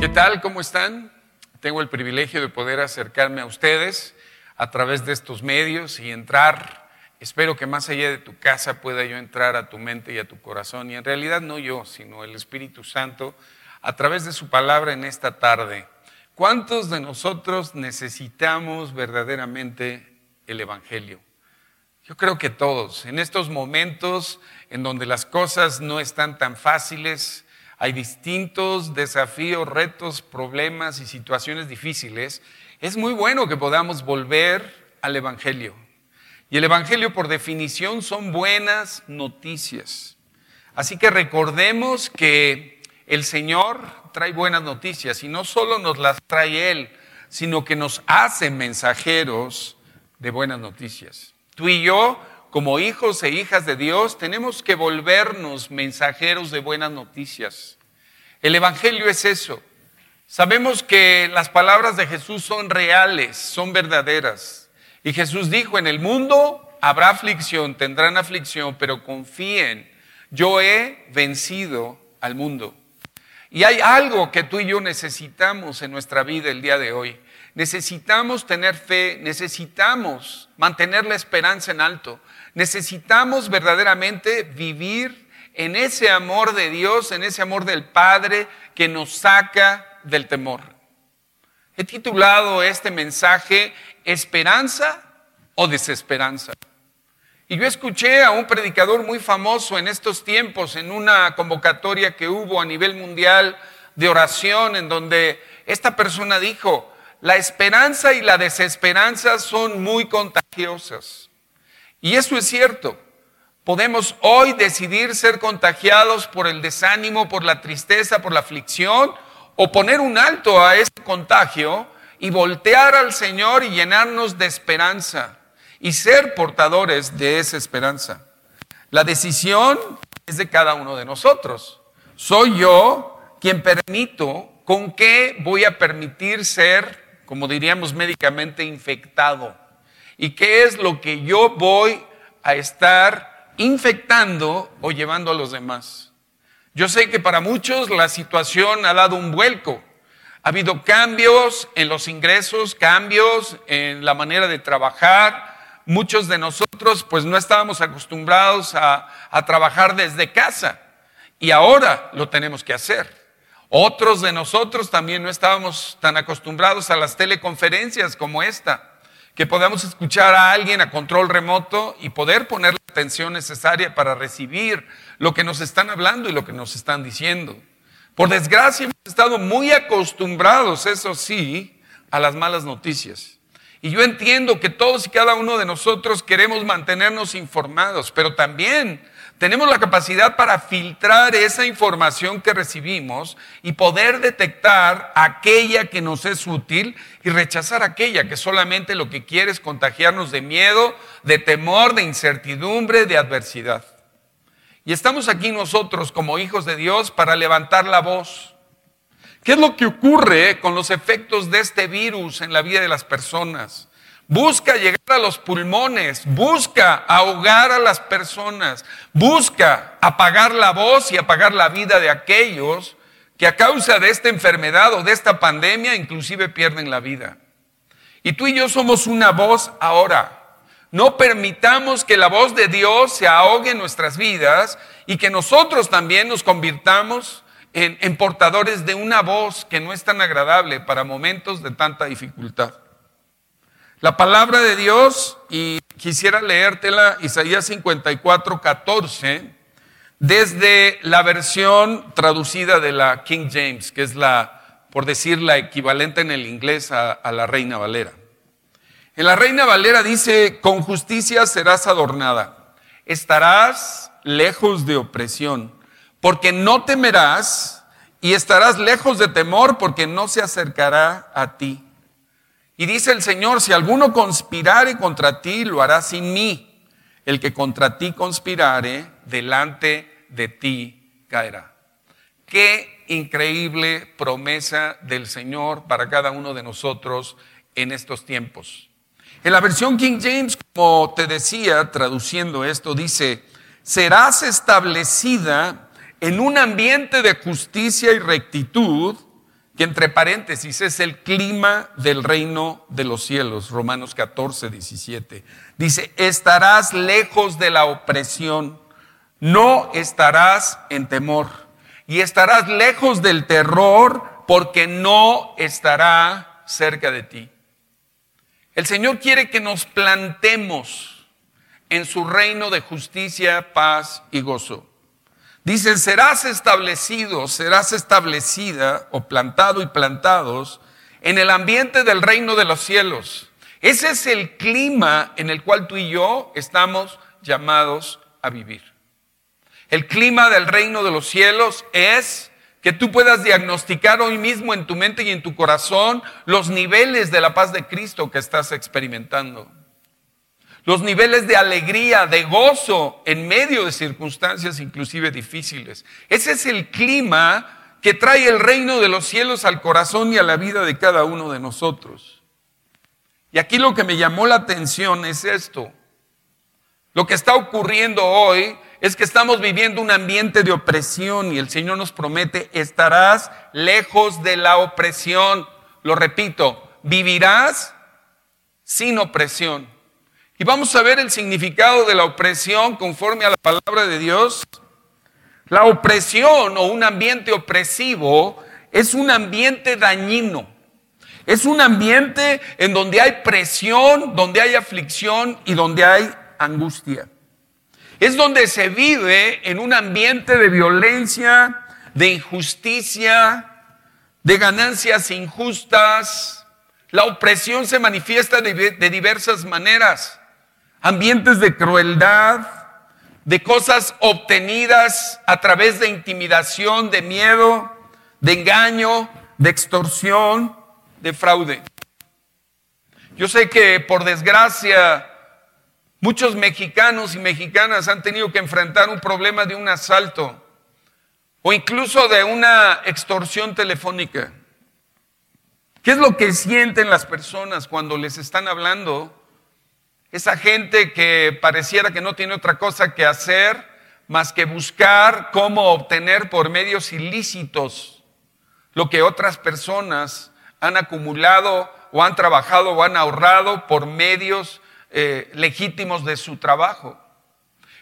¿Qué tal? ¿Cómo están? Tengo el privilegio de poder acercarme a ustedes a través de estos medios y entrar. Espero que más allá de tu casa pueda yo entrar a tu mente y a tu corazón. Y en realidad no yo, sino el Espíritu Santo a través de su palabra en esta tarde. ¿Cuántos de nosotros necesitamos verdaderamente el Evangelio? Yo creo que todos. En estos momentos en donde las cosas no están tan fáciles, hay distintos desafíos, retos, problemas y situaciones difíciles, es muy bueno que podamos volver al Evangelio. Y el Evangelio por definición son buenas noticias. Así que recordemos que el Señor trae buenas noticias y no solo nos las trae Él, sino que nos hace mensajeros de buenas noticias. Tú y yo, como hijos e hijas de Dios, tenemos que volvernos mensajeros de buenas noticias. El Evangelio es eso. Sabemos que las palabras de Jesús son reales, son verdaderas. Y Jesús dijo, en el mundo habrá aflicción, tendrán aflicción, pero confíen, yo he vencido al mundo. Y hay algo que tú y yo necesitamos en nuestra vida el día de hoy. Necesitamos tener fe, necesitamos mantener la esperanza en alto, necesitamos verdaderamente vivir en ese amor de Dios, en ese amor del Padre que nos saca del temor. He titulado este mensaje Esperanza o Desesperanza. Y yo escuché a un predicador muy famoso en estos tiempos, en una convocatoria que hubo a nivel mundial de oración, en donde esta persona dijo, la esperanza y la desesperanza son muy contagiosas. Y eso es cierto. Podemos hoy decidir ser contagiados por el desánimo, por la tristeza, por la aflicción, o poner un alto a ese contagio y voltear al Señor y llenarnos de esperanza y ser portadores de esa esperanza. La decisión es de cada uno de nosotros. Soy yo quien permito con qué voy a permitir ser, como diríamos médicamente, infectado. ¿Y qué es lo que yo voy a estar infectando o llevando a los demás? Yo sé que para muchos la situación ha dado un vuelco. Ha habido cambios en los ingresos, cambios en la manera de trabajar, muchos de nosotros pues no estábamos acostumbrados a, trabajar desde casa y ahora lo tenemos que hacer. Otros de nosotros también no estábamos tan acostumbrados a las teleconferencias como esta, que podamos escuchar a alguien a control remoto y poder poner la atención necesaria para recibir lo que nos están hablando y lo que nos están diciendo. Por desgracia hemos estado muy acostumbrados, eso sí, a las malas noticias. Y yo entiendo que todos y cada uno de nosotros queremos mantenernos informados, pero también tenemos la capacidad para filtrar esa información que recibimos y poder detectar aquella que nos es útil y rechazar aquella que solamente lo que quiere es contagiarnos de miedo, de temor, de incertidumbre, de adversidad. Y estamos aquí nosotros como hijos de Dios para levantar la voz ¿Qué es lo que ocurre con los efectos de este virus en la vida de las personas? Busca llegar a los pulmones, busca ahogar a las personas, busca apagar la voz y apagar la vida de aquellos que a causa de esta enfermedad o de esta pandemia inclusive pierden la vida. Y tú y yo somos una voz ahora. No permitamos que la voz de Dios se ahogue en nuestras vidas y que nosotros también nos convirtamos en, portadores de una voz que no es tan agradable para momentos de tanta dificultad. La palabra de Dios, y quisiera leértela, Isaías 54, 14, desde la versión traducida de la King James, que es la, por decir, la equivalente en el inglés a, a la Reina Valera. En la Reina Valera dice, con justicia serás adornada, estarás lejos de opresión porque no temerás y estarás lejos de temor porque no se acercará a ti. Y dice el Señor, si alguno conspirare contra ti, lo hará sin mí. El que contra ti conspirare, delante de ti caerá. Qué increíble promesa del Señor para cada uno de nosotros en estos tiempos. En la versión King James, como te decía, traduciendo esto, dice, serás establecida en un ambiente de justicia y rectitud que entre paréntesis es el clima del reino de los cielos, Romanos 14, 17. Dice, estarás lejos de la opresión, no estarás en temor, y estarás lejos del terror porque no estará cerca de ti. El Señor quiere que nos plantemos en su reino de justicia, paz y gozo. Dice, serás establecido, serás establecida o plantado y plantados en el ambiente del reino de los cielos. Ese es el clima en el cual tú y yo estamos llamados a vivir. El clima del reino de los cielos es que tú puedas diagnosticar hoy mismo en tu mente y en tu corazón los niveles de la paz de Cristo que estás experimentando. Los niveles de alegría, de gozo en medio de circunstancias inclusive difíciles. Ese es el clima que trae el reino de los cielos al corazón y a la vida de cada uno de nosotros. Y aquí lo que me llamó la atención es esto. Lo que está ocurriendo hoy es que estamos viviendo un ambiente de opresión y el Señor nos promete, estarás lejos de la opresión. Lo repito, vivirás sin opresión. Y vamos a ver el significado de la opresión conforme a la palabra de Dios. La opresión o un ambiente opresivo es un ambiente dañino. Es un ambiente en donde hay presión, donde hay aflicción y donde hay angustia es donde se vive en un ambiente de violencia, de injusticia, de ganancias injustas. La opresión se manifiesta de, diversas maneras. Ambientes de crueldad, de cosas obtenidas a través de intimidación, de miedo, de engaño, de extorsión, de fraude. Yo sé que por desgracia Muchos mexicanos y mexicanas han tenido que enfrentar un problema de un asalto o incluso de una extorsión telefónica. ¿Qué es lo que sienten las personas cuando les están hablando? Esa gente que pareciera que no tiene otra cosa que hacer más que buscar cómo obtener por medios ilícitos lo que otras personas han acumulado o han trabajado o han ahorrado por medios eh, legítimos de su trabajo.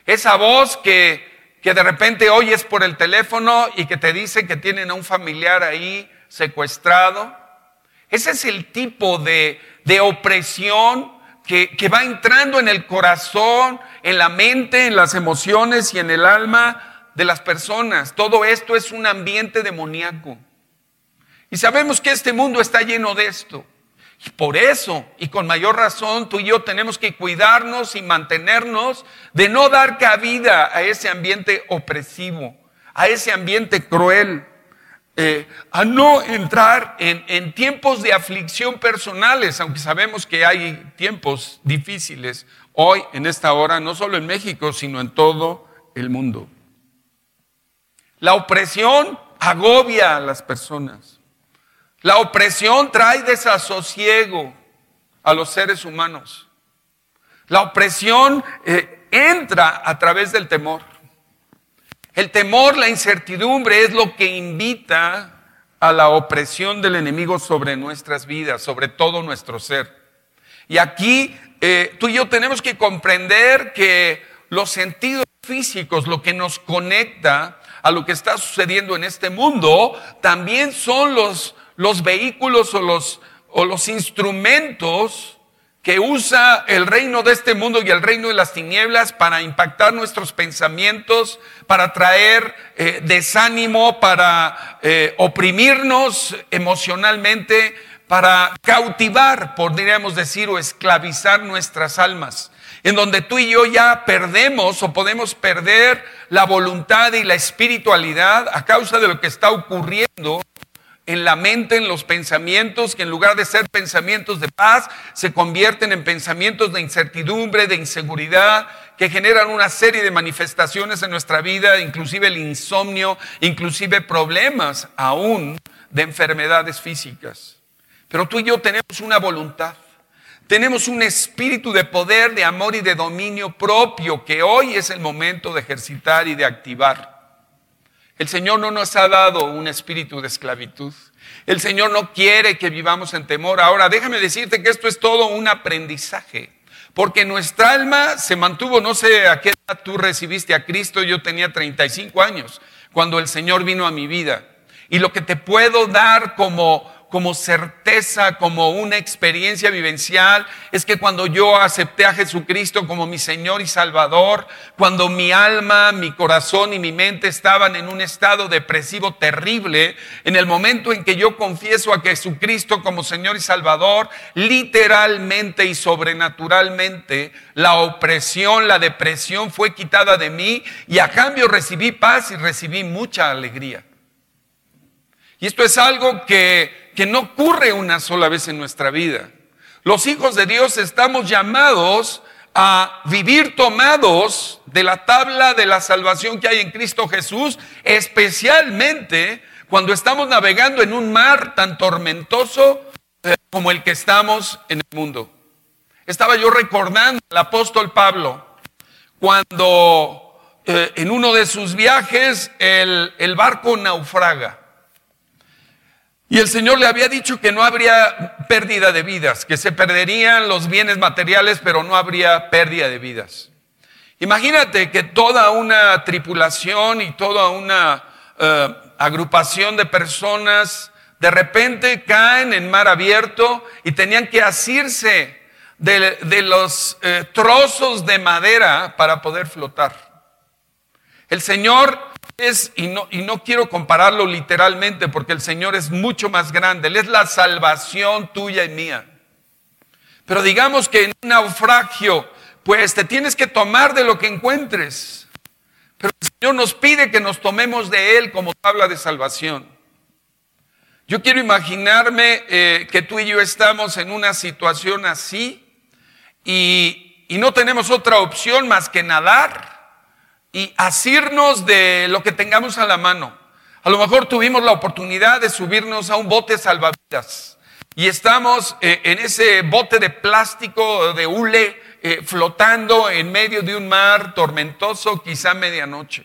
Esa voz que, que de repente oyes por el teléfono y que te dice que tienen a un familiar ahí secuestrado. Ese es el tipo de, de opresión que, va entrando en el corazón, en la mente, en las emociones y en el alma de las personas. Todo esto es un ambiente demoníaco. Y sabemos que este mundo está lleno de esto. Y por eso, y con mayor razón, tú y yo tenemos que cuidarnos y mantenernos de no dar cabida a ese ambiente opresivo, a ese ambiente cruel, eh, a no entrar en, tiempos de aflicción personales, aunque sabemos que hay tiempos difíciles hoy, en esta hora, no solo en México, sino en todo el mundo. La opresión agobia a las personas. La opresión trae desasosiego a los seres humanos. La opresión eh, entra a través del temor. El temor, la incertidumbre es lo que invita a la opresión del enemigo sobre nuestras vidas, sobre todo nuestro ser. Y aquí eh, tú y yo tenemos que comprender que los sentidos físicos, lo que nos conecta a lo que está sucediendo en este mundo, también son los los vehículos o los, o los instrumentos que usa el reino de este mundo y el reino de las tinieblas para impactar nuestros pensamientos, para traer eh, desánimo, para eh, oprimirnos emocionalmente, para cautivar, podríamos decir, o esclavizar nuestras almas, en donde tú y yo ya perdemos o podemos perder la voluntad y la espiritualidad a causa de lo que está ocurriendo en la mente, en los pensamientos, que en lugar de ser pensamientos de paz, se convierten en pensamientos de incertidumbre, de inseguridad, que generan una serie de manifestaciones en nuestra vida, inclusive el insomnio, inclusive problemas aún de enfermedades físicas. Pero tú y yo tenemos una voluntad. Tenemos un espíritu de poder, de amor y de dominio propio que hoy es el momento de ejercitar y de activar. El Señor no nos ha dado un espíritu de esclavitud. El Señor no quiere que vivamos en temor. Ahora, déjame decirte que esto es todo un aprendizaje. Porque nuestra alma se mantuvo, no sé a qué edad tú recibiste a Cristo, yo tenía 35 años cuando el Señor vino a mi vida. Y lo que te puedo dar como como certeza, como una experiencia vivencial, es que cuando yo acepté a Jesucristo como mi Señor y Salvador, cuando mi alma, mi corazón y mi mente estaban en un estado depresivo terrible, en el momento en que yo confieso a Jesucristo como Señor y Salvador, literalmente y sobrenaturalmente, la opresión, la depresión fue quitada de mí y a cambio recibí paz y recibí mucha alegría. Y esto es algo que que no ocurre una sola vez en nuestra vida. Los hijos de Dios estamos llamados a vivir tomados de la tabla de la salvación que hay en Cristo Jesús, especialmente cuando estamos navegando en un mar tan tormentoso eh, como el que estamos en el mundo. Estaba yo recordando al apóstol Pablo cuando eh, en uno de sus viajes el, el barco naufraga. Y el Señor le había dicho que no habría pérdida de vidas, que se perderían los bienes materiales, pero no habría pérdida de vidas. Imagínate que toda una tripulación y toda una eh, agrupación de personas de repente caen en mar abierto y tenían que asirse de, los eh, trozos de madera para poder flotar. El Señor es, y no, y no quiero compararlo literalmente porque el Señor es mucho más grande, Él es la salvación tuya y mía. Pero digamos que en un naufragio, pues te tienes que tomar de lo que encuentres. Pero el Señor nos pide que nos tomemos de Él como tabla de salvación. Yo quiero imaginarme eh, que tú y yo estamos en una situación así y, y no tenemos otra opción más que nadar y asirnos de lo que tengamos a la mano. A lo mejor tuvimos la oportunidad de subirnos a un bote salvavidas y estamos eh, en ese bote de plástico, de hule, eh, flotando en medio de un mar tormentoso, quizá medianoche.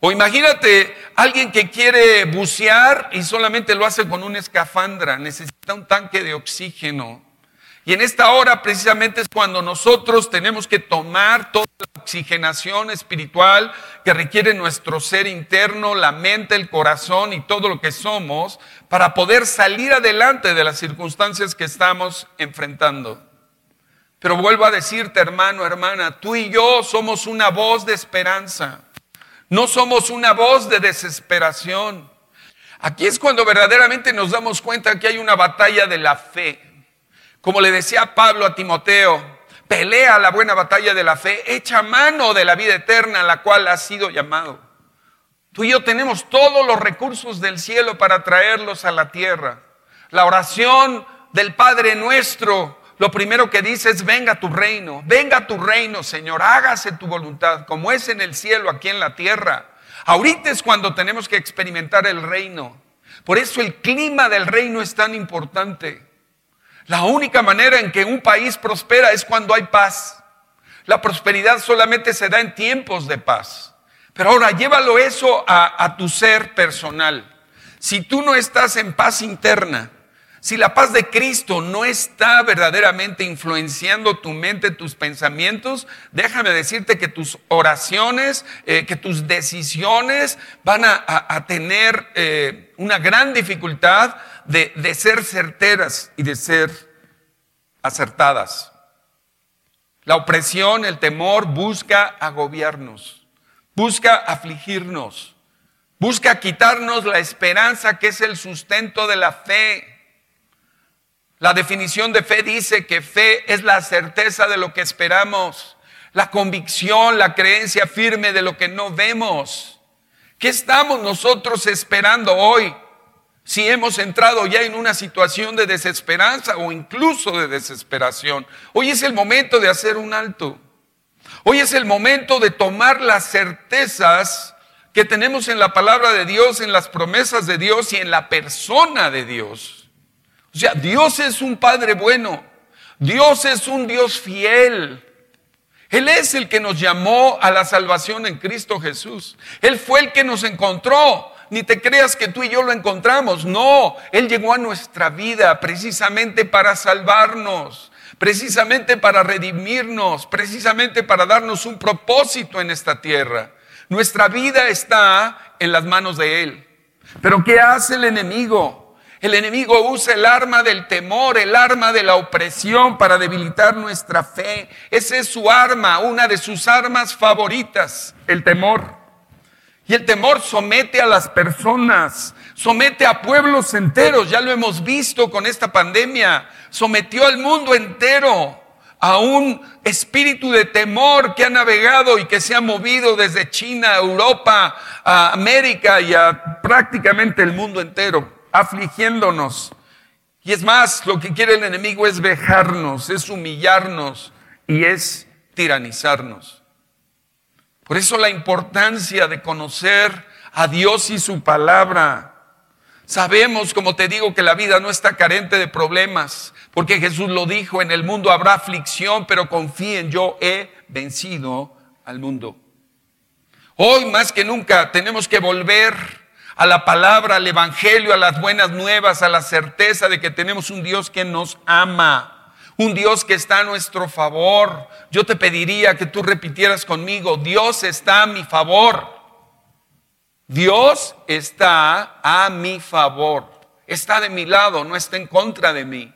O imagínate alguien que quiere bucear y solamente lo hace con una escafandra, necesita un tanque de oxígeno. Y en esta hora precisamente es cuando nosotros tenemos que tomar toda la oxigenación espiritual que requiere nuestro ser interno, la mente, el corazón y todo lo que somos para poder salir adelante de las circunstancias que estamos enfrentando. Pero vuelvo a decirte, hermano, hermana, tú y yo somos una voz de esperanza. No somos una voz de desesperación. Aquí es cuando verdaderamente nos damos cuenta que hay una batalla de la fe. Como le decía Pablo a Timoteo, pelea la buena batalla de la fe, echa mano de la vida eterna a la cual has sido llamado. Tú y yo tenemos todos los recursos del cielo para traerlos a la tierra. La oración del Padre nuestro, lo primero que dice es, venga tu reino, venga tu reino, Señor, hágase tu voluntad, como es en el cielo, aquí en la tierra. Ahorita es cuando tenemos que experimentar el reino. Por eso el clima del reino es tan importante. La única manera en que un país prospera es cuando hay paz. La prosperidad solamente se da en tiempos de paz. Pero ahora llévalo eso a, tu ser personal. Si tú no estás en paz interna, si la paz de Cristo no está verdaderamente influenciando tu mente, tus pensamientos, déjame decirte que tus oraciones, eh, que tus decisiones van a, tener eh, una gran dificultad de, ser certeras y de ser acertadas. La opresión, el temor busca agobiarnos, busca afligirnos, busca quitarnos la esperanza que es el sustento de la fe. La definición de fe dice que fe es la certeza de lo que esperamos, la convicción, la creencia firme de lo que no vemos. ¿Qué estamos nosotros esperando hoy? Si hemos entrado ya en una situación de desesperanza o incluso de desesperación. Hoy es el momento de hacer un alto. Hoy es el momento de tomar las certezas que tenemos en la palabra de Dios, en las promesas de Dios y en la persona de Dios. O sea, Dios es un Padre bueno. Dios es un Dios fiel. Él es el que nos llamó a la salvación en Cristo Jesús. Él fue el que nos encontró ni te creas que tú y yo lo encontramos. No, Él llegó a nuestra vida precisamente para salvarnos, precisamente para redimirnos, precisamente para darnos un propósito en esta tierra. Nuestra vida está en las manos de Él. Pero ¿qué hace el enemigo? El enemigo usa el arma del temor, el arma de la opresión para debilitar nuestra fe. Esa es su arma, una de sus armas favoritas, el temor. Y el temor somete a las personas, somete a pueblos enteros, ya lo hemos visto con esta pandemia, sometió al mundo entero a un espíritu de temor que ha navegado y que se ha movido desde China, Europa, a América y a prácticamente el mundo entero, afligiéndonos. Y es más, lo que quiere el enemigo es vejarnos, es humillarnos y es tiranizarnos. Por eso la importancia de conocer a Dios y su palabra. Sabemos, como te digo, que la vida no está carente de problemas, porque Jesús lo dijo, en el mundo habrá aflicción, pero confíen, yo he vencido al mundo. Hoy más que nunca tenemos que volver a la palabra, al Evangelio, a las buenas nuevas, a la certeza de que tenemos un Dios que nos ama, un Dios que está a nuestro favor. Yo te pediría que tú repitieras conmigo, Dios está a mi favor. Dios está a mi favor, está de mi lado, no está en contra de mí.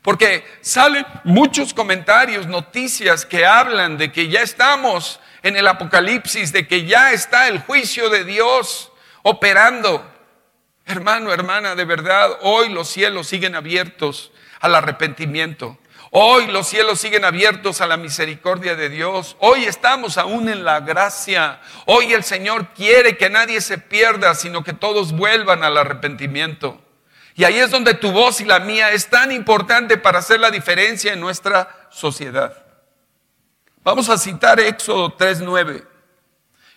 Porque salen muchos comentarios, noticias que hablan de que ya estamos en el apocalipsis, de que ya está el juicio de Dios operando. Hermano, hermana, de verdad, hoy los cielos siguen abiertos al arrepentimiento. Hoy los cielos siguen abiertos a la misericordia de Dios. Hoy estamos aún en la gracia. Hoy el Señor quiere que nadie se pierda, sino que todos vuelvan al arrepentimiento. Y ahí es donde tu voz y la mía es tan importante para hacer la diferencia en nuestra sociedad. Vamos a citar Éxodo 3.9.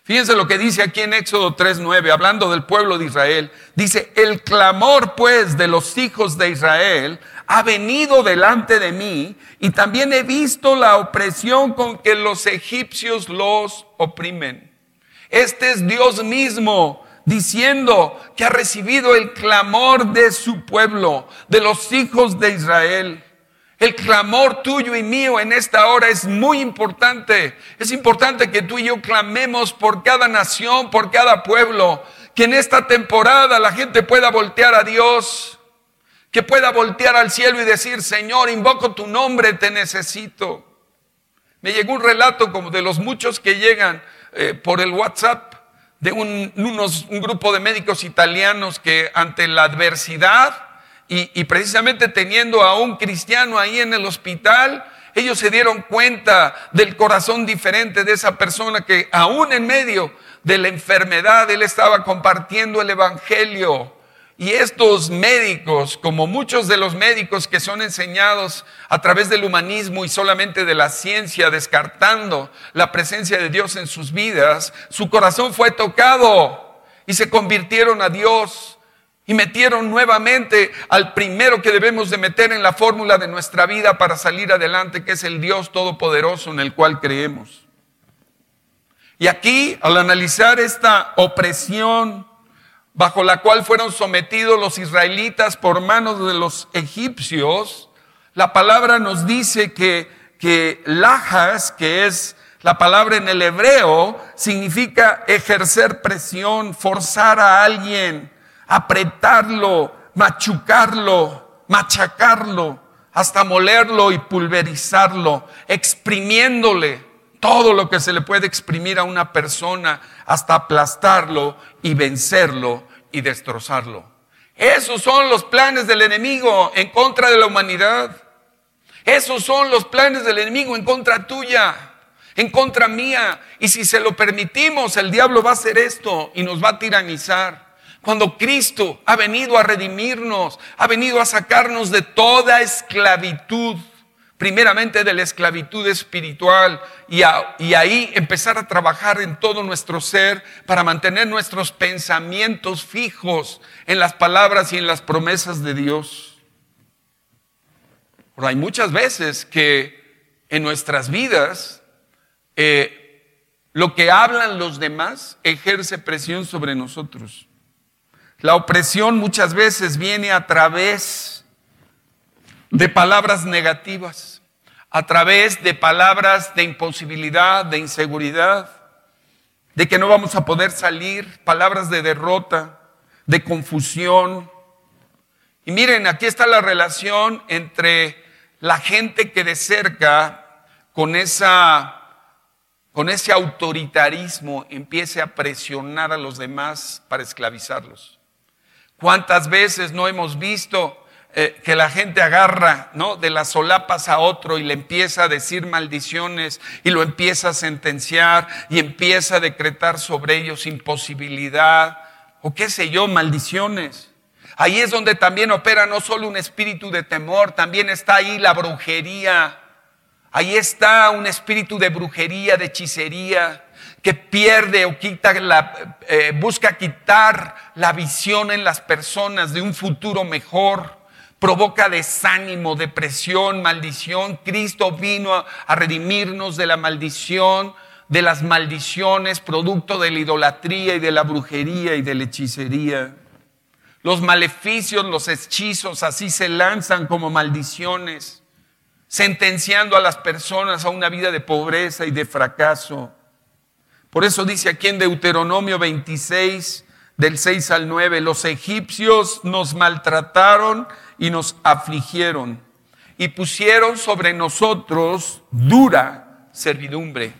Fíjense lo que dice aquí en Éxodo 3.9, hablando del pueblo de Israel. Dice, el clamor pues de los hijos de Israel ha venido delante de mí y también he visto la opresión con que los egipcios los oprimen. Este es Dios mismo diciendo que ha recibido el clamor de su pueblo, de los hijos de Israel. El clamor tuyo y mío en esta hora es muy importante. Es importante que tú y yo clamemos por cada nación, por cada pueblo, que en esta temporada la gente pueda voltear a Dios que pueda voltear al cielo y decir, Señor, invoco tu nombre, te necesito. Me llegó un relato como de los muchos que llegan eh, por el WhatsApp de un, unos, un grupo de médicos italianos que ante la adversidad y, precisamente teniendo a un cristiano ahí en el hospital, ellos se dieron cuenta del corazón diferente de esa persona que aún en medio de la enfermedad él estaba compartiendo el Evangelio. Y estos médicos, como muchos de los médicos que son enseñados a través del humanismo y solamente de la ciencia, descartando la presencia de Dios en sus vidas, su corazón fue tocado y se convirtieron a Dios y metieron nuevamente al primero que debemos de meter en la fórmula de nuestra vida para salir adelante, que es el Dios Todopoderoso en el cual creemos. Y aquí, al analizar esta opresión, bajo la cual fueron sometidos los israelitas por manos de los egipcios, la palabra nos dice que, que lajas, que es la palabra en el hebreo, significa ejercer presión, forzar a alguien, apretarlo, machucarlo, machacarlo, hasta molerlo y pulverizarlo, exprimiéndole todo lo que se le puede exprimir a una persona hasta aplastarlo y vencerlo y destrozarlo. Esos son los planes del enemigo en contra de la humanidad. Esos son los planes del enemigo en contra tuya, en contra mía. Y si se lo permitimos, el diablo va a hacer esto y nos va a tiranizar. Cuando Cristo ha venido a redimirnos, ha venido a sacarnos de toda esclavitud primeramente de la esclavitud espiritual y, ahí empezar a trabajar en todo nuestro ser para mantener nuestros pensamientos fijos en las palabras y en las promesas de Dios. Pero hay muchas veces que en nuestras vidas eh, lo que hablan los demás ejerce presión sobre nosotros. La opresión muchas veces viene a través de palabras negativas, a través de palabras de imposibilidad, de inseguridad, de que no vamos a poder salir, palabras de derrota, de confusión. Y miren, aquí está la relación entre la gente que de cerca, con esa con ese autoritarismo empiece a presionar a los demás para esclavizarlos. ¿Cuántas veces no hemos visto eh, que la gente agarra ¿no? de las solapas a otro y le empieza a decir maldiciones y lo empieza a sentenciar y empieza a decretar sobre ellos imposibilidad o qué sé yo, maldiciones? Ahí es donde también opera no solo un espíritu de temor, también está ahí la brujería Ahí está un espíritu de brujería, de hechicería, que pierde o quita la, eh, busca quitar la visión en las personas de un futuro mejor, provoca desánimo, depresión, maldición. Cristo vino a, a redimirnos de la maldición, de las maldiciones, producto de la idolatría y de la brujería y de la hechicería. Los maleficios, los hechizos, así se lanzan como maldiciones sentenciando a las personas a una vida de pobreza y de fracaso. Por eso dice aquí en Deuteronomio 26, del 6 al 9, los egipcios nos maltrataron y nos afligieron y pusieron sobre nosotros dura servidumbre.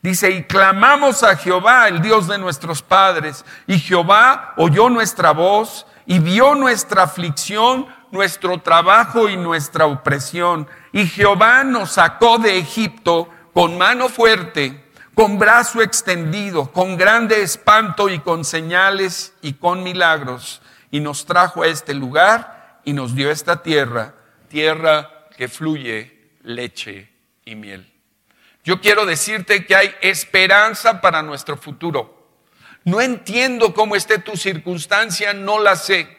Dice, y clamamos a Jehová, el Dios de nuestros padres, y Jehová oyó nuestra voz y vio nuestra aflicción, nuestro trabajo y nuestra opresión. Y Jehová nos sacó de Egipto con mano fuerte, con brazo extendido, con grande espanto y con señales y con milagros. Y nos trajo a este lugar y nos dio esta tierra, tierra que fluye leche y miel. Yo quiero decirte que hay esperanza para nuestro futuro. No entiendo cómo esté tu circunstancia, no la sé.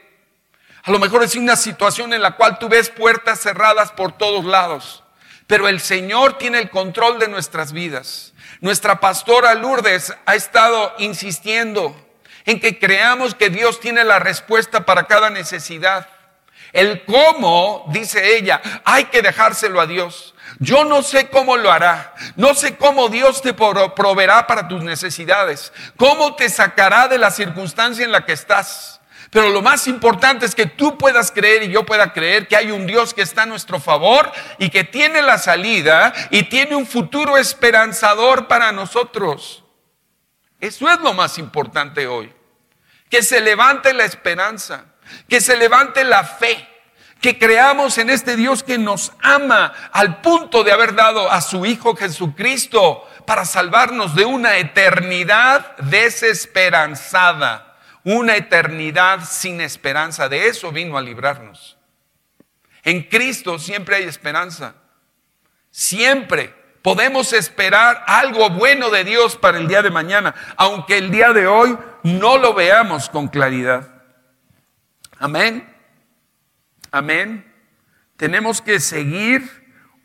A lo mejor es una situación en la cual tú ves puertas cerradas por todos lados, pero el Señor tiene el control de nuestras vidas. Nuestra pastora Lourdes ha estado insistiendo en que creamos que Dios tiene la respuesta para cada necesidad. El cómo, dice ella, hay que dejárselo a Dios. Yo no sé cómo lo hará. No sé cómo Dios te proveerá para tus necesidades. Cómo te sacará de la circunstancia en la que estás. Pero lo más importante es que tú puedas creer y yo pueda creer que hay un Dios que está a nuestro favor y que tiene la salida y tiene un futuro esperanzador para nosotros. Eso es lo más importante hoy. Que se levante la esperanza, que se levante la fe, que creamos en este Dios que nos ama al punto de haber dado a su Hijo Jesucristo para salvarnos de una eternidad desesperanzada una eternidad sin esperanza. De eso vino a librarnos. En Cristo siempre hay esperanza. Siempre podemos esperar algo bueno de Dios para el día de mañana, aunque el día de hoy no lo veamos con claridad. Amén. Amén. Tenemos que seguir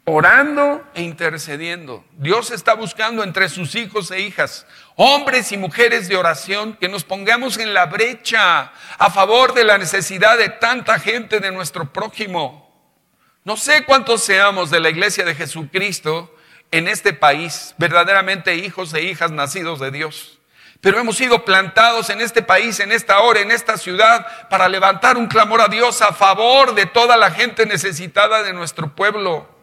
orando e intercediendo. Dios está buscando entre sus hijos e hijas, hombres y mujeres de oración, que nos pongamos en la brecha a favor de la necesidad de tanta gente de nuestro prójimo. No sé cuántos seamos de la iglesia de Jesucristo en este país, verdaderamente hijos e hijas nacidos de Dios. Pero hemos sido plantados en este país, en esta hora, en esta ciudad, para levantar un clamor a Dios a favor de toda la gente necesitada de nuestro pueblo.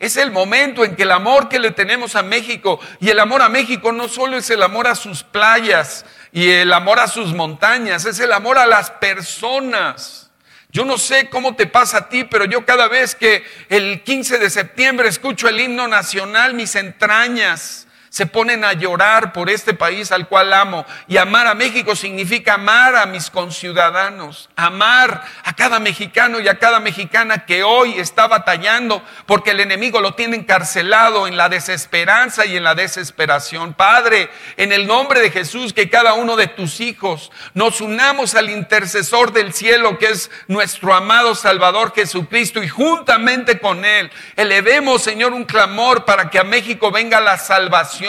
Es el momento en que el amor que le tenemos a México, y el amor a México no solo es el amor a sus playas y el amor a sus montañas, es el amor a las personas. Yo no sé cómo te pasa a ti, pero yo cada vez que el 15 de septiembre escucho el himno nacional, mis entrañas se ponen a llorar por este país al cual amo. Y amar a México significa amar a mis conciudadanos, amar a cada mexicano y a cada mexicana que hoy está batallando porque el enemigo lo tiene encarcelado en la desesperanza y en la desesperación. Padre, en el nombre de Jesús, que cada uno de tus hijos nos unamos al intercesor del cielo, que es nuestro amado Salvador Jesucristo, y juntamente con él elevemos, Señor, un clamor para que a México venga la salvación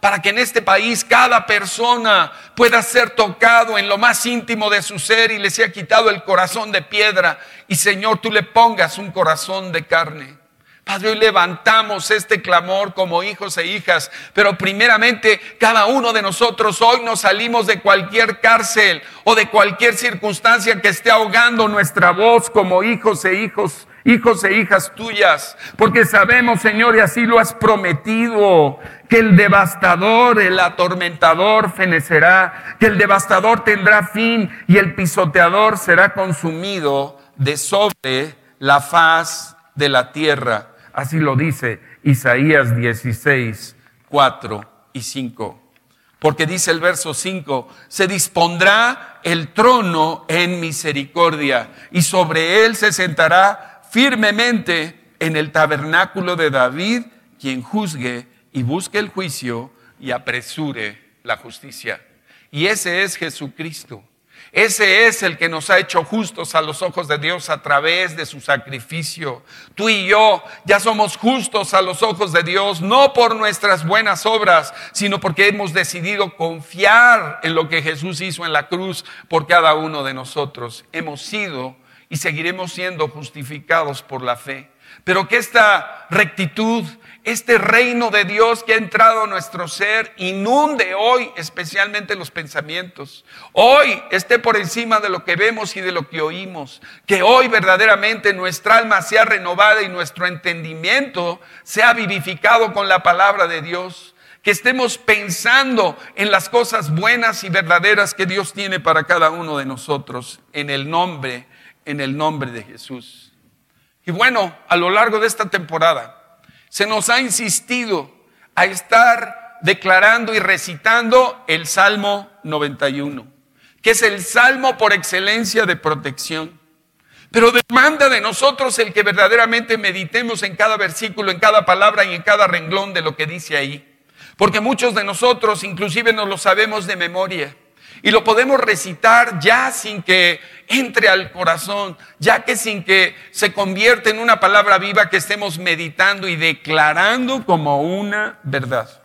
para que en este país cada persona pueda ser tocado en lo más íntimo de su ser y le sea quitado el corazón de piedra y Señor tú le pongas un corazón de carne. Padre, hoy levantamos este clamor como hijos e hijas, pero primeramente cada uno de nosotros hoy nos salimos de cualquier cárcel o de cualquier circunstancia que esté ahogando nuestra voz como hijos e hijos, hijos e hijas tuyas, porque sabemos, Señor, y así lo has prometido, que el devastador, el atormentador fenecerá, que el devastador tendrá fin y el pisoteador será consumido de sobre la faz de la tierra. Así lo dice Isaías 16, 4 y 5. Porque dice el verso 5, se dispondrá el trono en misericordia y sobre él se sentará firmemente en el tabernáculo de David quien juzgue y busque el juicio y apresure la justicia. Y ese es Jesucristo. Ese es el que nos ha hecho justos a los ojos de Dios a través de su sacrificio. Tú y yo ya somos justos a los ojos de Dios, no por nuestras buenas obras, sino porque hemos decidido confiar en lo que Jesús hizo en la cruz por cada uno de nosotros. Hemos sido y seguiremos siendo justificados por la fe. Pero que esta rectitud, este reino de Dios que ha entrado a nuestro ser inunde hoy especialmente los pensamientos. Hoy esté por encima de lo que vemos y de lo que oímos. Que hoy verdaderamente nuestra alma sea renovada y nuestro entendimiento sea vivificado con la palabra de Dios. Que estemos pensando en las cosas buenas y verdaderas que Dios tiene para cada uno de nosotros. En el nombre, en el nombre de Jesús. Y bueno, a lo largo de esta temporada, se nos ha insistido a estar declarando y recitando el Salmo 91, que es el salmo por excelencia de protección. Pero demanda de nosotros el que verdaderamente meditemos en cada versículo, en cada palabra y en cada renglón de lo que dice ahí. Porque muchos de nosotros inclusive no lo sabemos de memoria. Y lo podemos recitar ya sin que entre al corazón, ya que sin que se convierta en una palabra viva que estemos meditando y declarando como una verdad.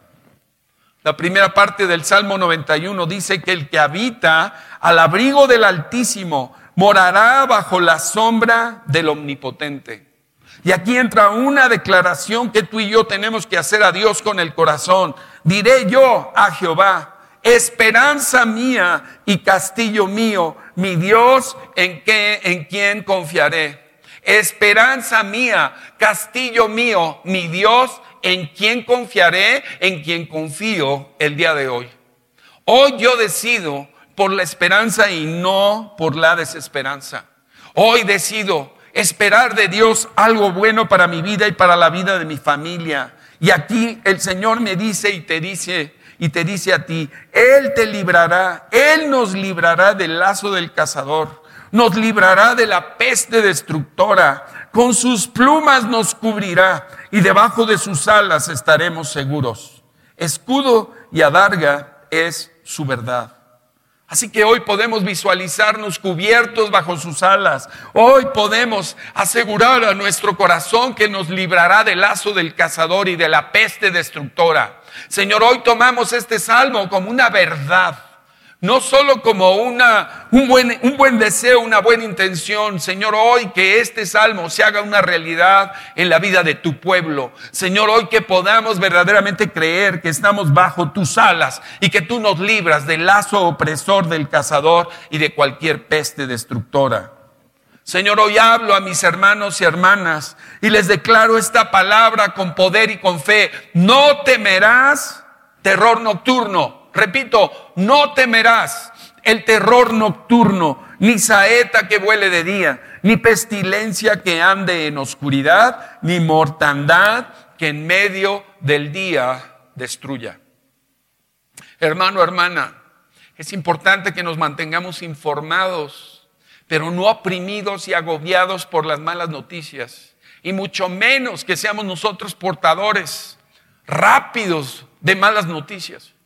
La primera parte del Salmo 91 dice que el que habita al abrigo del Altísimo morará bajo la sombra del Omnipotente. Y aquí entra una declaración que tú y yo tenemos que hacer a Dios con el corazón. Diré yo a Jehová, esperanza mía y castillo mío, mi Dios en, que, en quien confiaré. Esperanza mía, castillo mío, mi Dios en quien confiaré, en quien confío el día de hoy. Hoy yo decido por la esperanza y no por la desesperanza. Hoy decido esperar de Dios algo bueno para mi vida y para la vida de mi familia. Y aquí el Señor me dice y te dice, y te dice a ti, Él te librará, Él nos librará del lazo del cazador, nos librará de la peste destructora, con sus plumas nos cubrirá y debajo de sus alas estaremos seguros. Escudo y adarga es su verdad. Así que hoy podemos visualizarnos cubiertos bajo sus alas. Hoy podemos asegurar a nuestro corazón que nos librará del lazo del cazador y de la peste destructora. Señor, hoy tomamos este salmo como una verdad no solo como una, un, buen, un buen deseo, una buena intención. Señor, hoy que este salmo se haga una realidad en la vida de tu pueblo. Señor, hoy que podamos verdaderamente creer que estamos bajo tus alas y que tú nos libras del lazo opresor del cazador y de cualquier peste destructora. Señor, hoy hablo a mis hermanos y hermanas y les declaro esta palabra con poder y con fe. No temerás terror nocturno Repito, no temerás el terror nocturno, ni saeta que vuele de día, ni pestilencia que ande en oscuridad, ni mortandad que en medio del día destruya. Hermano, hermana, es importante que nos mantengamos informados, pero no oprimidos y agobiados por las malas noticias, y mucho menos que seamos nosotros portadores rápidos de malas noticias.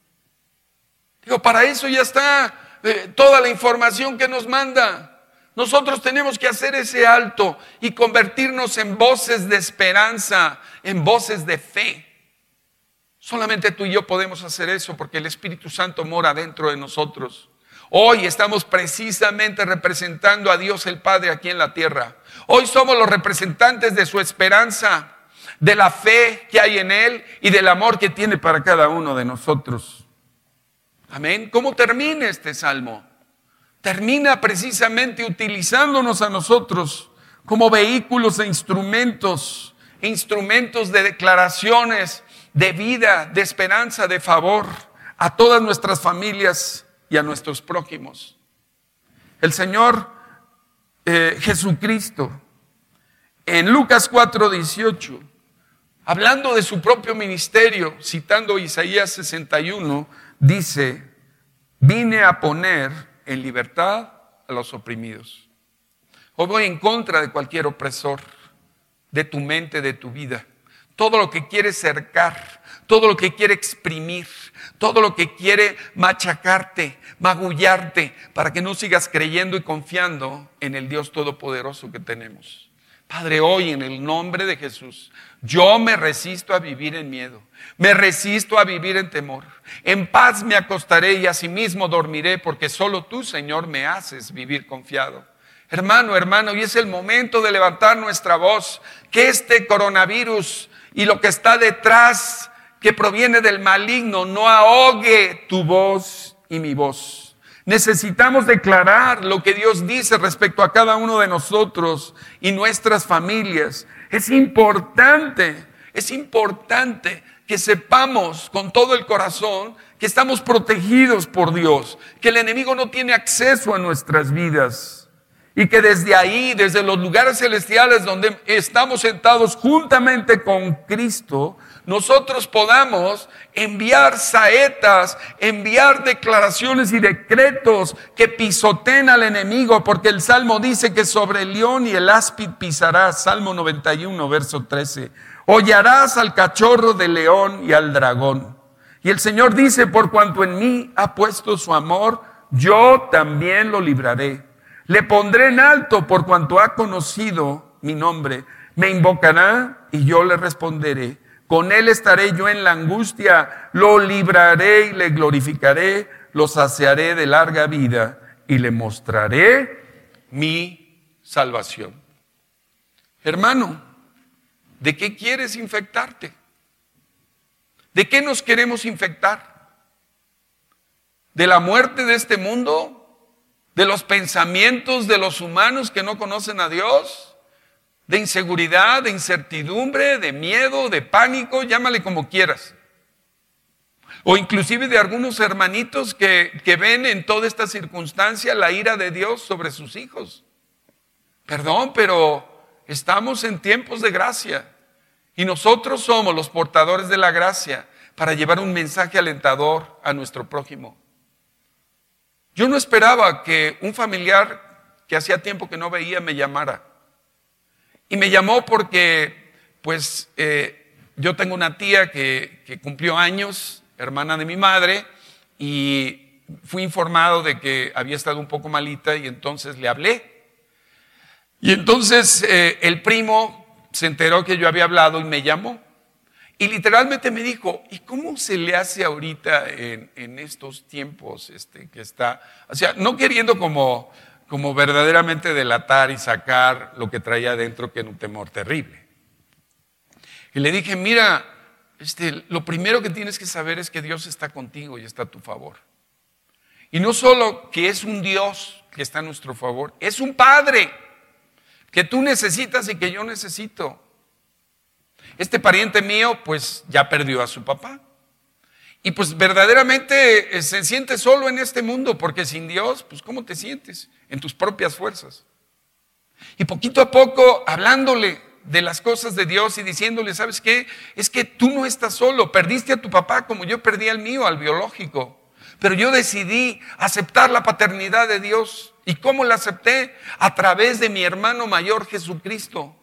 Digo, para eso ya está eh, toda la información que nos manda. Nosotros tenemos que hacer ese alto y convertirnos en voces de esperanza, en voces de fe. Solamente tú y yo podemos hacer eso porque el Espíritu Santo mora dentro de nosotros. Hoy estamos precisamente representando a Dios el Padre aquí en la tierra. Hoy somos los representantes de su esperanza, de la fe que hay en Él y del amor que tiene para cada uno de nosotros. Amén. ¿Cómo termina este salmo? Termina precisamente utilizándonos a nosotros como vehículos e instrumentos, instrumentos de declaraciones de vida, de esperanza, de favor a todas nuestras familias y a nuestros prójimos. El Señor eh, Jesucristo, en Lucas 4:18, hablando de su propio ministerio, citando Isaías 61, dice, vine a poner en libertad a los oprimidos. Hoy voy en contra de cualquier opresor, de tu mente, de tu vida. Todo lo que quiere cercar, todo lo que quiere exprimir, todo lo que quiere machacarte, magullarte, para que no sigas creyendo y confiando en el Dios Todopoderoso que tenemos. Padre, hoy en el nombre de Jesús, yo me resisto a vivir en miedo, me resisto a vivir en temor. En paz me acostaré y asimismo dormiré, porque solo tú, Señor, me haces vivir confiado. Hermano, hermano, y es el momento de levantar nuestra voz, que este coronavirus y lo que está detrás que proviene del maligno no ahogue tu voz y mi voz. Necesitamos declarar lo que Dios dice respecto a cada uno de nosotros y nuestras familias. Es importante, es importante que sepamos con todo el corazón que estamos protegidos por Dios, que el enemigo no tiene acceso a nuestras vidas y que desde ahí, desde los lugares celestiales donde estamos sentados juntamente con Cristo, nosotros podamos enviar saetas, enviar declaraciones y decretos que pisoten al enemigo, porque el Salmo dice que sobre el león y el áspid pisarás, Salmo 91, verso 13, hollarás al cachorro del león y al dragón. Y el Señor dice, por cuanto en mí ha puesto su amor, yo también lo libraré. Le pondré en alto por cuanto ha conocido mi nombre. Me invocará y yo le responderé. Con él estaré yo en la angustia, lo libraré y le glorificaré, lo saciaré de larga vida y le mostraré mi salvación. Hermano, ¿de qué quieres infectarte? ¿De qué nos queremos infectar? ¿De la muerte de este mundo? ¿De los pensamientos de los humanos que no conocen a Dios? De inseguridad, de incertidumbre, de miedo, de pánico, llámale como quieras. O inclusive de algunos hermanitos que, que ven en toda esta circunstancia la ira de Dios sobre sus hijos. Perdón, pero estamos en tiempos de gracia y nosotros somos los portadores de la gracia para llevar un mensaje alentador a nuestro prójimo. Yo no esperaba que un familiar que hacía tiempo que no veía me llamara. Y me llamó porque, pues, eh, yo tengo una tía que, cumplió años, hermana de mi madre, y fui informado de que había estado un poco malita y entonces le hablé. Y entonces eh, el primo se enteró que yo había hablado y me llamó. Y literalmente me dijo, ¿y cómo se le hace ahorita en, en estos tiempos este, que está? O sea, no queriendo como como verdaderamente delatar y sacar lo que traía adentro, que era un temor terrible. Y le dije, mira, este, lo primero que tienes que saber es que Dios está contigo y está a tu favor. Y no solo que es un Dios que está a nuestro favor, es un Padre que tú necesitas y que yo necesito. Este pariente mío pues ya perdió a su papá. Y pues verdaderamente eh, se siente solo en este mundo, porque sin Dios, pues ¿cómo te sientes? En tus propias fuerzas. Y poquito a poco, hablándole de las cosas de Dios y diciéndole, ¿sabes qué? Es que tú no estás solo, perdiste a tu papá como yo perdí al mío, al biológico. Pero yo decidí aceptar la paternidad de Dios. ¿Y cómo la acepté? A través de mi hermano mayor Jesucristo,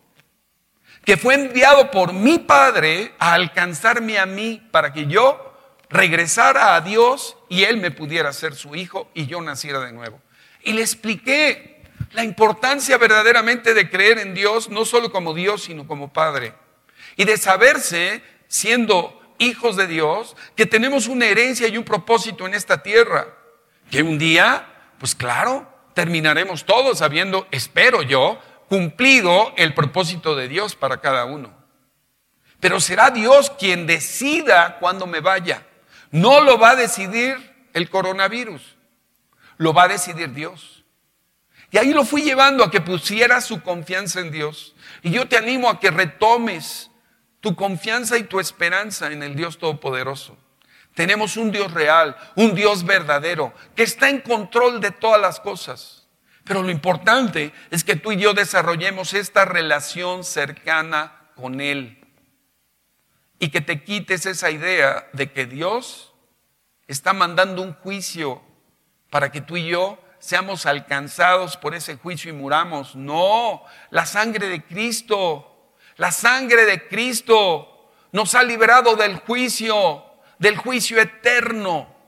que fue enviado por mi Padre a alcanzarme a mí para que yo regresara a Dios y Él me pudiera ser su hijo y yo naciera de nuevo. Y le expliqué la importancia verdaderamente de creer en Dios, no solo como Dios, sino como Padre. Y de saberse siendo hijos de Dios, que tenemos una herencia y un propósito en esta tierra. Que un día, pues claro, terminaremos todos habiendo, espero yo, cumplido el propósito de Dios para cada uno. Pero será Dios quien decida cuándo me vaya. No lo va a decidir el coronavirus, lo va a decidir Dios. Y ahí lo fui llevando a que pusiera su confianza en Dios. Y yo te animo a que retomes tu confianza y tu esperanza en el Dios Todopoderoso. Tenemos un Dios real, un Dios verdadero, que está en control de todas las cosas. Pero lo importante es que tú y yo desarrollemos esta relación cercana con Él. Y que te quites esa idea de que Dios está mandando un juicio para que tú y yo seamos alcanzados por ese juicio y muramos. No, la sangre de Cristo, la sangre de Cristo nos ha liberado del juicio, del juicio eterno.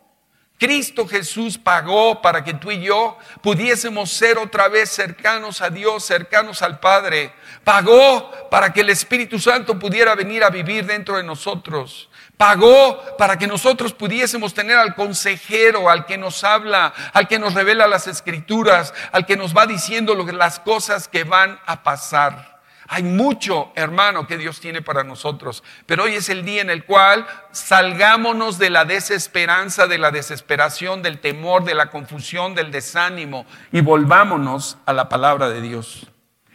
Cristo Jesús pagó para que tú y yo pudiésemos ser otra vez cercanos a Dios, cercanos al Padre. Pagó para que el Espíritu Santo pudiera venir a vivir dentro de nosotros. Pagó para que nosotros pudiésemos tener al consejero, al que nos habla, al que nos revela las escrituras, al que nos va diciendo las cosas que van a pasar. Hay mucho, hermano, que Dios tiene para nosotros. Pero hoy es el día en el cual salgámonos de la desesperanza, de la desesperación, del temor, de la confusión, del desánimo y volvámonos a la palabra de Dios.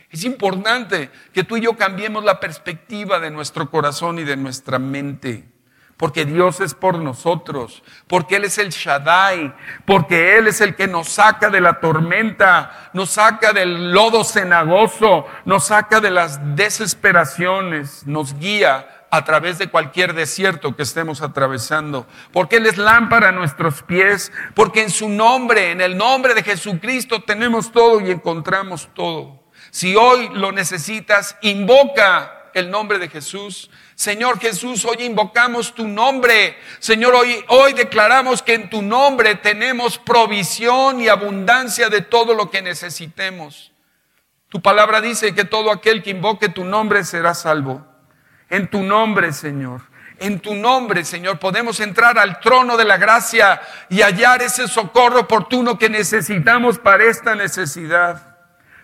Es importante que tú y yo cambiemos la perspectiva de nuestro corazón y de nuestra mente porque Dios es por nosotros, porque Él es el Shaddai, porque Él es el que nos saca de la tormenta, nos saca del lodo cenagoso, nos saca de las desesperaciones, nos guía a través de cualquier desierto que estemos atravesando, porque Él es lámpara a nuestros pies, porque en su nombre, en el nombre de Jesucristo tenemos todo y encontramos todo. Si hoy lo necesitas, invoca el nombre de Jesús Señor Jesús, hoy invocamos tu nombre. Señor, hoy, hoy declaramos que en tu nombre tenemos provisión y abundancia de todo lo que necesitemos. Tu palabra dice que todo aquel que invoque tu nombre será salvo. En tu nombre, Señor. En tu nombre, Señor, podemos entrar al trono de la gracia y hallar ese socorro oportuno que necesitamos para esta necesidad.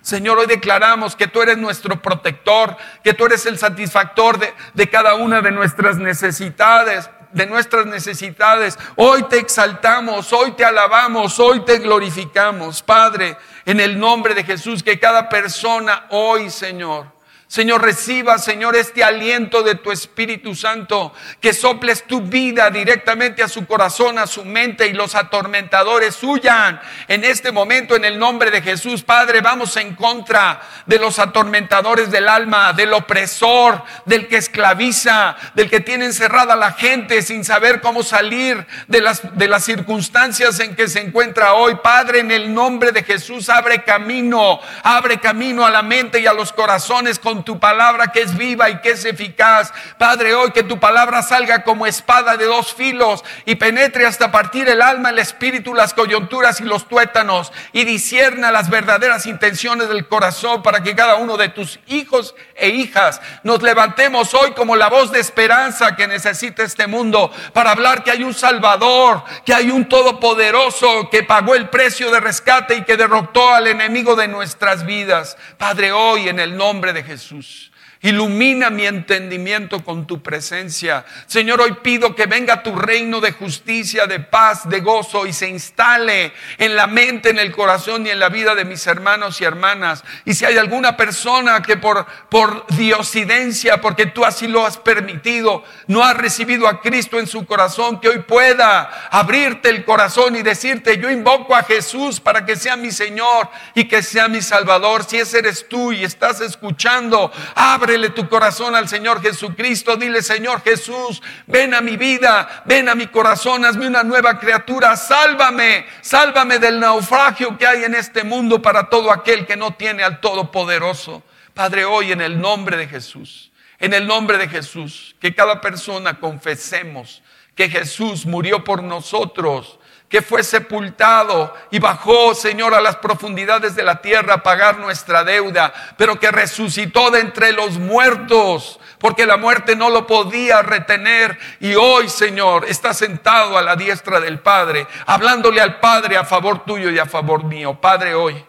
Señor, hoy declaramos que tú eres nuestro protector, que tú eres el satisfactor de, cada una de nuestras necesidades, de nuestras necesidades. Hoy te exaltamos, hoy te alabamos, hoy te glorificamos, Padre, en el nombre de Jesús, que cada persona hoy, Señor, Señor, reciba, Señor, este aliento de tu Espíritu Santo, que soples tu vida directamente a su corazón, a su mente y los atormentadores huyan en este momento en el nombre de Jesús. Padre, vamos en contra de los atormentadores del alma, del opresor, del que esclaviza, del que tiene encerrada a la gente sin saber cómo salir de las, de las circunstancias en que se encuentra hoy. Padre, en el nombre de Jesús, abre camino, abre camino a la mente y a los corazones con tu palabra que es viva y que es eficaz. Padre, hoy que tu palabra salga como espada de dos filos y penetre hasta partir el alma, el espíritu, las coyunturas y los tuétanos y disierna las verdaderas intenciones del corazón para que cada uno de tus hijos e hijas nos levantemos hoy como la voz de esperanza que necesita este mundo para hablar que hay un Salvador, que hay un Todopoderoso que pagó el precio de rescate y que derrotó al enemigo de nuestras vidas. Padre, hoy en el nombre de Jesús Jesus. Ilumina mi entendimiento con tu presencia. Señor, hoy pido que venga tu reino de justicia, de paz, de gozo y se instale en la mente, en el corazón y en la vida de mis hermanos y hermanas. Y si hay alguna persona que por, por diosidencia, porque tú así lo has permitido, no ha recibido a Cristo en su corazón, que hoy pueda abrirte el corazón y decirte, yo invoco a Jesús para que sea mi Señor y que sea mi Salvador. Si ese eres tú y estás escuchando, abre tu corazón al Señor Jesucristo. Dile, Señor Jesús, ven a mi vida, ven a mi corazón, hazme una nueva criatura. Sálvame, sálvame del naufragio que hay en este mundo para todo aquel que no tiene al Todopoderoso. Padre, hoy en el nombre de Jesús, en el nombre de Jesús, que cada persona confesemos que Jesús murió por nosotros que fue sepultado y bajó, Señor, a las profundidades de la tierra a pagar nuestra deuda, pero que resucitó de entre los muertos, porque la muerte no lo podía retener. Y hoy, Señor, está sentado a la diestra del Padre, hablándole al Padre a favor tuyo y a favor mío. Padre, hoy,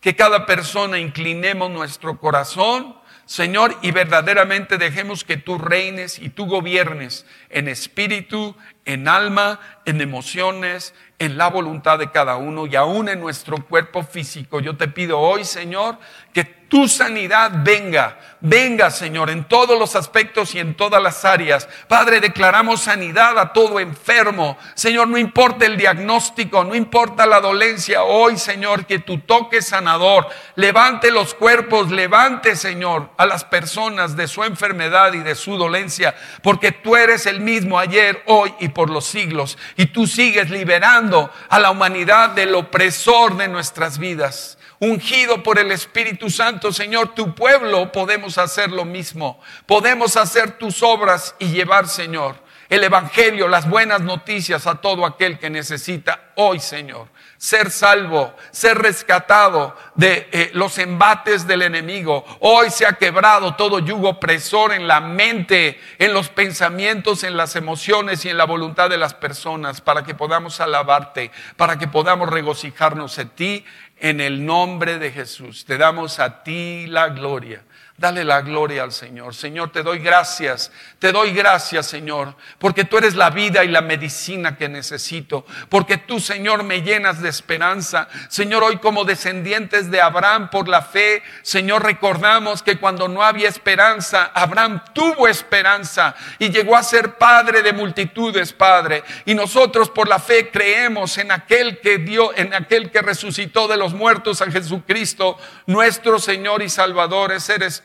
que cada persona inclinemos nuestro corazón Señor, y verdaderamente dejemos que tú reines y tú gobiernes en espíritu, en alma, en emociones, en la voluntad de cada uno y aún en nuestro cuerpo físico. Yo te pido hoy, Señor, que tu sanidad venga, venga Señor, en todos los aspectos y en todas las áreas. Padre, declaramos sanidad a todo enfermo. Señor, no importa el diagnóstico, no importa la dolencia. Hoy, Señor, que tu toque sanador levante los cuerpos, levante, Señor, a las personas de su enfermedad y de su dolencia, porque tú eres el mismo ayer, hoy y por los siglos. Y tú sigues liberando a la humanidad del opresor de nuestras vidas ungido por el Espíritu Santo, Señor, tu pueblo, podemos hacer lo mismo. Podemos hacer tus obras y llevar, Señor, el Evangelio, las buenas noticias a todo aquel que necesita hoy, Señor. Ser salvo, ser rescatado de eh, los embates del enemigo. Hoy se ha quebrado todo yugo opresor en la mente, en los pensamientos, en las emociones y en la voluntad de las personas para que podamos alabarte, para que podamos regocijarnos en ti en el nombre de Jesús. Te damos a ti la gloria. Dale la gloria al Señor. Señor, te doy gracias. Te doy gracias, Señor, porque tú eres la vida y la medicina que necesito. Porque tú, Señor, me llenas de esperanza. Señor, hoy como descendientes de Abraham por la fe, Señor, recordamos que cuando no había esperanza, Abraham tuvo esperanza y llegó a ser padre de multitudes, Padre. Y nosotros por la fe creemos en aquel que dio, en aquel que resucitó de los muertos a Jesucristo, nuestro Señor y Salvador.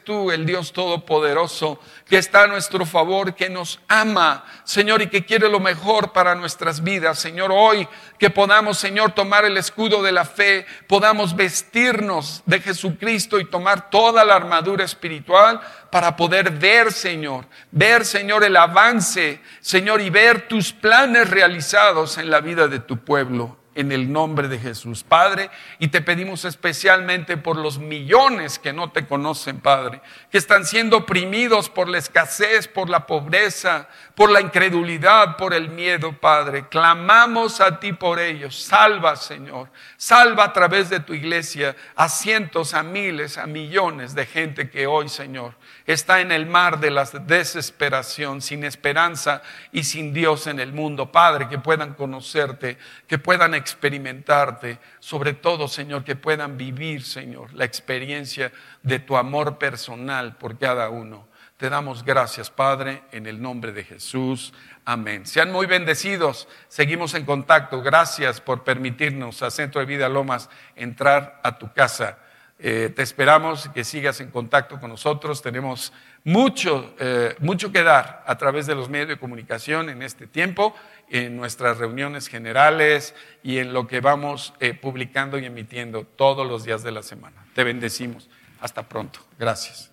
Tú, el Dios Todopoderoso, que está a nuestro favor, que nos ama, Señor, y que quiere lo mejor para nuestras vidas. Señor, hoy que podamos, Señor, tomar el escudo de la fe, podamos vestirnos de Jesucristo y tomar toda la armadura espiritual para poder ver, Señor, ver, Señor, el avance, Señor, y ver tus planes realizados en la vida de tu pueblo en el nombre de Jesús, Padre, y te pedimos especialmente por los millones que no te conocen, Padre, que están siendo oprimidos por la escasez, por la pobreza, por la incredulidad, por el miedo, Padre. Clamamos a ti por ellos. Salva, Señor. Salva a través de tu iglesia a cientos, a miles, a millones de gente que hoy, Señor, está en el mar de la desesperación, sin esperanza y sin Dios en el mundo. Padre, que puedan conocerte, que puedan experimentarte, sobre todo, Señor, que puedan vivir, Señor, la experiencia de tu amor personal por cada uno. Te damos gracias, Padre, en el nombre de Jesús. Amén. Sean muy bendecidos. Seguimos en contacto. Gracias por permitirnos a Centro de Vida Lomas entrar a tu casa. Eh, te esperamos que sigas en contacto con nosotros. Tenemos mucho, eh, mucho que dar a través de los medios de comunicación en este tiempo, en nuestras reuniones generales y en lo que vamos eh, publicando y emitiendo todos los días de la semana. Te bendecimos. Hasta pronto. Gracias.